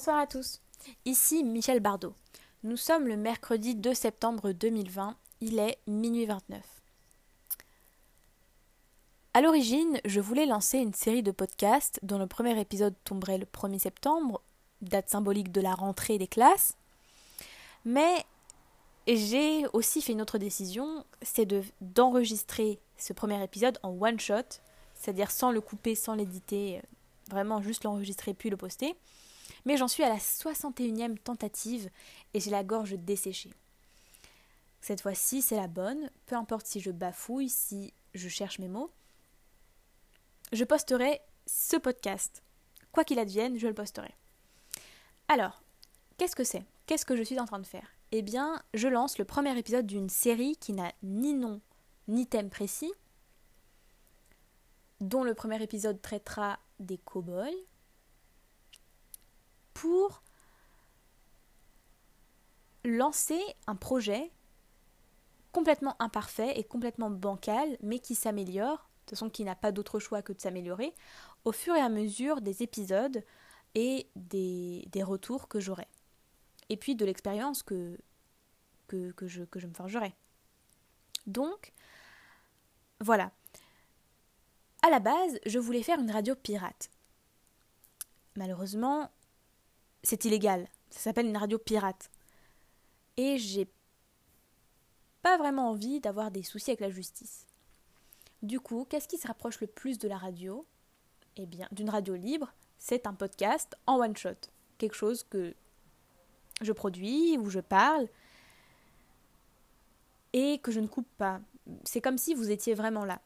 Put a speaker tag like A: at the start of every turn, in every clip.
A: Bonsoir à tous. Ici Michel Bardot. Nous sommes le mercredi 2 septembre 2020. Il est minuit 29. À l'origine, je voulais lancer une série de podcasts dont le premier épisode tomberait le 1er septembre, date symbolique de la rentrée des classes. Mais j'ai aussi fait une autre décision, c'est de, d'enregistrer ce premier épisode en one shot, c'est-à-dire sans le couper, sans l'éditer, vraiment juste l'enregistrer puis le poster. Mais j'en suis à la 61e tentative et j'ai la gorge desséchée. Cette fois-ci, c'est la bonne, peu importe si je bafouille, si je cherche mes mots. Je posterai ce podcast. Quoi qu'il advienne, je le posterai. Alors, qu'est-ce que c'est? Qu'est-ce que je suis en train de faire? Eh bien, je lance le premier épisode d'une série qui n'a ni nom ni thème précis, dont le premier épisode traitera des cow-boys, pour lancer un projet complètement imparfait et complètement bancal, mais qui s'améliore, de toute façon qui n'a pas d'autre choix que de s'améliorer, au fur et à mesure des épisodes et des, retours que j'aurai. Et puis de l'expérience que, je, que je me forgerai. Donc, voilà. À la base, je voulais faire une radio pirate. Malheureusement, c'est illégal. Ça s'appelle une radio pirate. Et j'ai pas vraiment envie d'avoir des soucis avec la justice. Du coup, qu'est-ce qui se rapproche le plus de la radio? Eh bien, d'une radio libre, c'est un podcast en one shot. Quelque chose que je produis, où je parle, et que je ne coupe pas. C'est comme si vous étiez vraiment là.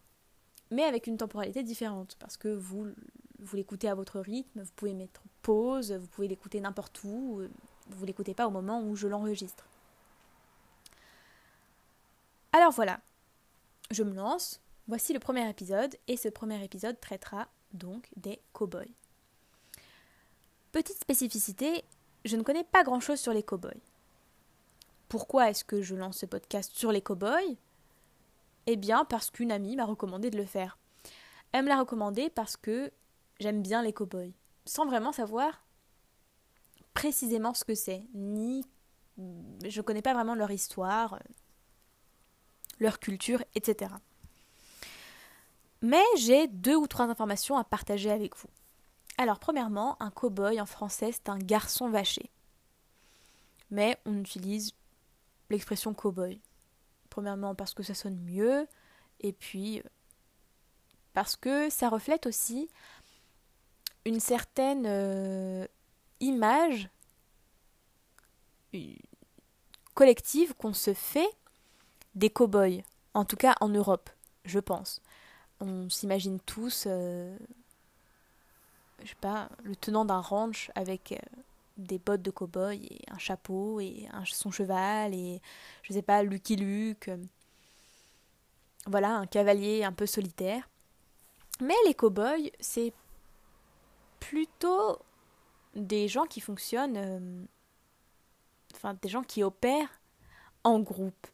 A: Mais avec une temporalité différente, parce que vous vous l'écoutez à votre rythme, vous pouvez mettre pause, vous pouvez l'écouter n'importe où, vous l'écoutez pas au moment où je l'enregistre. Alors voilà, je me lance, voici le premier épisode, et ce premier épisode traitera donc des cow-boys. Petite spécificité, je ne connais pas grand-chose sur les cow-boys. Pourquoi est-ce que je lance ce podcast sur les cow-boys? Eh bien parce qu'une amie m'a recommandé de le faire. Elle me l'a recommandé parce que j'aime bien les cow-boys, sans vraiment savoir précisément ce que c'est, ni je connais pas vraiment leur histoire, leur culture, etc. Mais j'ai deux ou trois informations à partager avec vous. Alors, premièrement, un cow-boy en français, c'est un garçon vaché. Mais on utilise l'expression cow-boy. Premièrement, parce que ça sonne mieux, et puis parce que ça reflète aussi une certaine euh, image collective qu'on se fait des cow-boys, en tout cas en Europe, je pense. On s'imagine tous, euh, je sais pas, le tenant d'un ranch avec euh, des bottes de cow-boy et un chapeau et son cheval et je sais pas, Lucky Luke. voilà, un cavalier un peu solitaire. Mais les cow-boys, c'est plutôt des gens qui fonctionnent, euh, enfin des gens qui opèrent en groupe.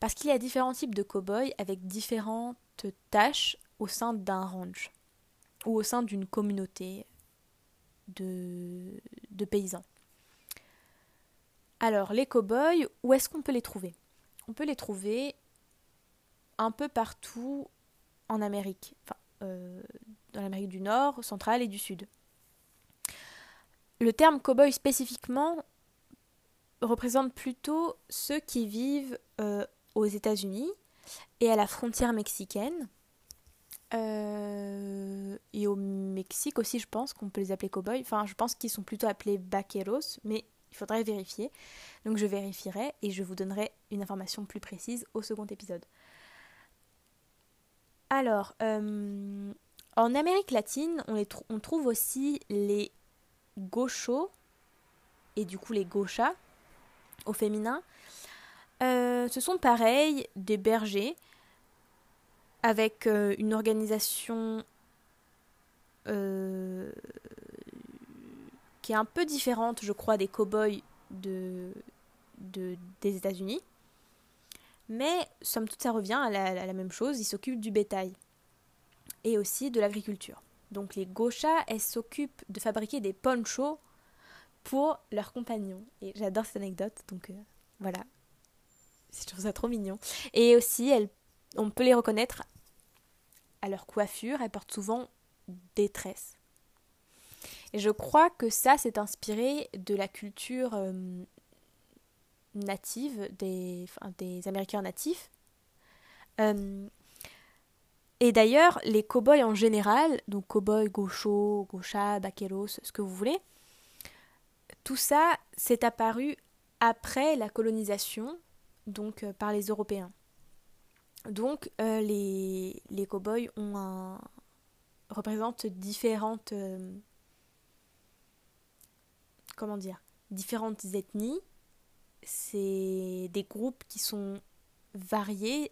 A: Parce qu'il y a différents types de cow-boys avec différentes tâches au sein d'un ranch ou au sein d'une communauté de, paysans. Alors, les cow-boys, où est-ce qu'on peut les trouver? On peut les trouver un peu partout en Amérique, enfin, euh, dans l'Amérique du Nord, centrale et du Sud. Le terme cow-boy spécifiquement représente plutôt ceux qui vivent euh, aux États-Unis et à la frontière mexicaine. Euh, et au Mexique aussi, je pense qu'on peut les appeler cow-boys. Enfin, je pense qu'ils sont plutôt appelés vaqueros, mais il faudrait vérifier. Donc je vérifierai et je vous donnerai une information plus précise au second épisode. Alors, euh, en Amérique latine, on, trouve aussi les gauchos et du coup les gauchas au féminin. Euh, ce sont pareil des bergers avec euh, une organisation euh, qui est un peu différente, je crois, des cow-boys de, de, des États-Unis. Mais somme toute, ça revient à la même chose. Ils s'occupent du bétail et aussi de l'agriculture. Donc les gauchas, elles s'occupent de fabriquer des ponchos pour leurs compagnons. Et j'adore cette anecdote, donc euh, voilà. Je trouve ça trop mignon. Et aussi, elles, on peut les reconnaître à leur coiffure. Elles portent souvent des tresses. Et je crois que ça, c'est inspiré de la culture euh, native des, des Américains natifs. Euh, et d'ailleurs, les cow-boys en général, donc cow-boys, gauchos, gauchas, vaqueros, ce que vous voulez, tout ça s'est apparu après la colonisation, donc euh, par les Européens. Donc euh, les, les cow-boys ont un, représentent différentes comment dire différentes ethnies. C'est des groupes qui sont variés,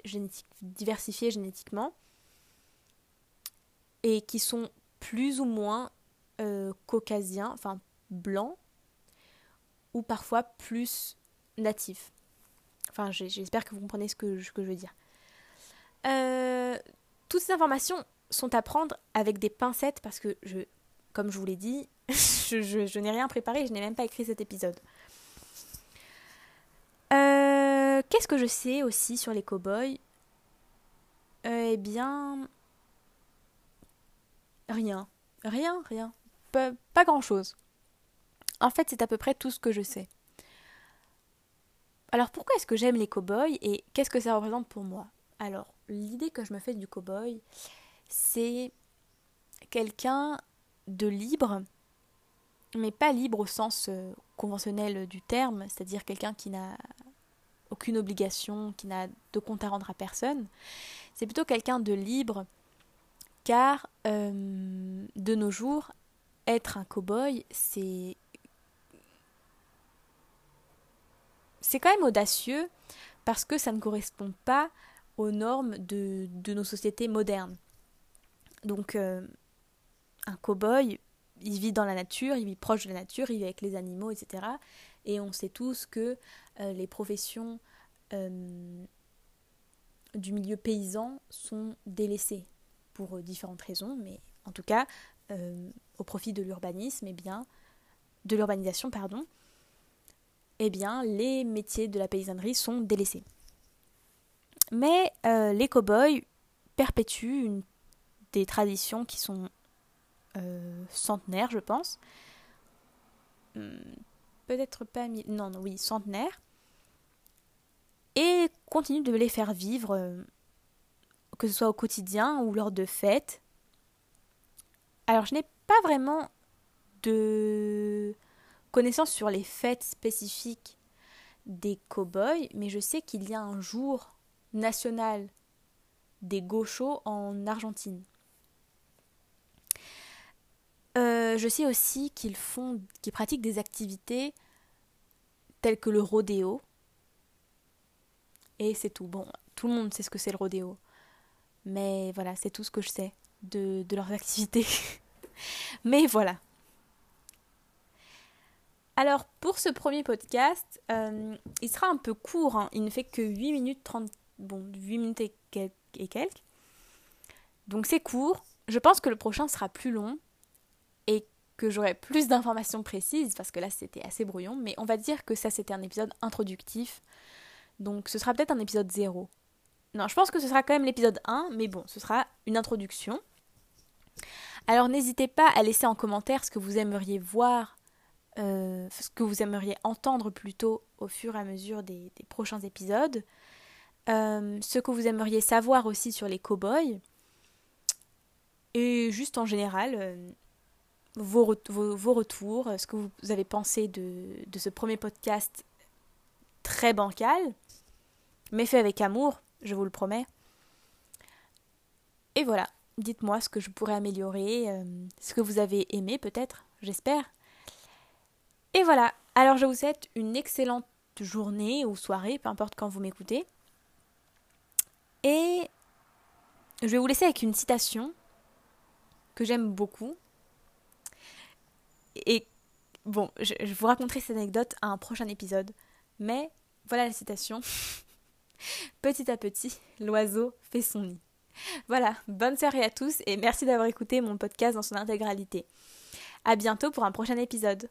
A: diversifiés génétiquement et qui sont plus ou moins euh, caucasiens, enfin blancs, ou parfois plus natifs. Enfin, j'espère que vous comprenez ce que, je veux dire. Euh, toutes ces informations sont à prendre avec des pincettes parce que, je, comme je vous l'ai dit, je, n'ai rien préparé, je n'ai même pas écrit cet épisode. Euh, qu'est-ce que je sais aussi sur les cow-boys? Eh bien, Rien. Rien, rien. Pas, grand-chose. En fait, c'est à peu près tout ce que je sais. Alors pourquoi est-ce que j'aime les cow-boys et qu'est-ce que ça représente pour moi? Alors, l'idée que je me fais du cow-boy, c'est quelqu'un de libre, mais pas libre au sens euh, conventionnel du terme, c'est-à-dire quelqu'un qui n'a aucune obligation, qui n'a de compte à rendre à personne. C'est plutôt quelqu'un de libre car euh, de nos jours, être un cow-boy, c'est. C'est quand même audacieux parce que ça ne correspond pas aux normes de, nos sociétés modernes. Donc, euh, un cow-boy, il vit dans la nature, il vit proche de la nature, il vit avec les animaux, etc. Et on sait tous que euh, les professions du milieu paysan sont délaissées pour euh, différentes raisons, mais en tout cas, euh, au profit de l'urbanisme, et eh bien, de l'urbanisation, pardon, eh bien, les métiers de la paysannerie sont délaissés. Mais euh, les cow-boys perpétuent des traditions qui sont centenaires, je pense. Hmm, peut-être pas... Non, non, oui, centenaires. Et continuent de les faire vivre que ce soit au quotidien ou lors de fêtes. Alors je n'ai pas vraiment de connaissances sur les fêtes spécifiques des cow-boys, mais je sais qu'il y a un jour national des gauchos en Argentine. Euh, je sais aussi qu'ils font, qu'ils pratiquent des activités telles que le rodéo. Et c'est tout. Bon, tout le monde sait ce que c'est le rodéo. Mais voilà, c'est tout ce que je sais de, leurs activités. Mais voilà. Alors pour ce premier podcast, euh, il sera un peu court, hein. il ne fait que 8 minutes 30, bon 8 minutes et, et quelques. Donc c'est court, je pense que le prochain sera plus long et que j'aurai plus d'informations précises parce que là c'était assez brouillon, mais on va dire que ça c'était un épisode introductif. Donc ce sera peut-être un épisode 0. Non, je pense que ce sera quand même l'épisode 1, mais bon, ce sera une introduction. Alors n'hésitez pas à laisser en commentaire ce que vous aimeriez voir, euh, ce que vous aimeriez entendre plutôt au fur et à mesure des, prochains épisodes. Euh, ce que vous aimeriez savoir aussi sur les cow-boys. Et juste en général, euh, vos, retours, ce que vous avez pensé de, de ce premier podcast très bancal, mais fait avec amour, je vous le promets. Et voilà, dites-moi ce que je pourrais améliorer, euh, ce que vous avez aimé peut-être, j'espère. Et voilà, alors je vous souhaite une excellente journée ou soirée, peu importe quand vous m'écoutez. Et je vais vous laisser avec une citation que j'aime beaucoup. Et bon, je, je vous raconterai cette anecdote à un prochain épisode. Mais voilà la citation. Petit à petit, l'oiseau fait son nid. Voilà, bonne soirée à tous et merci d'avoir écouté mon podcast dans son intégralité. À bientôt pour un prochain épisode.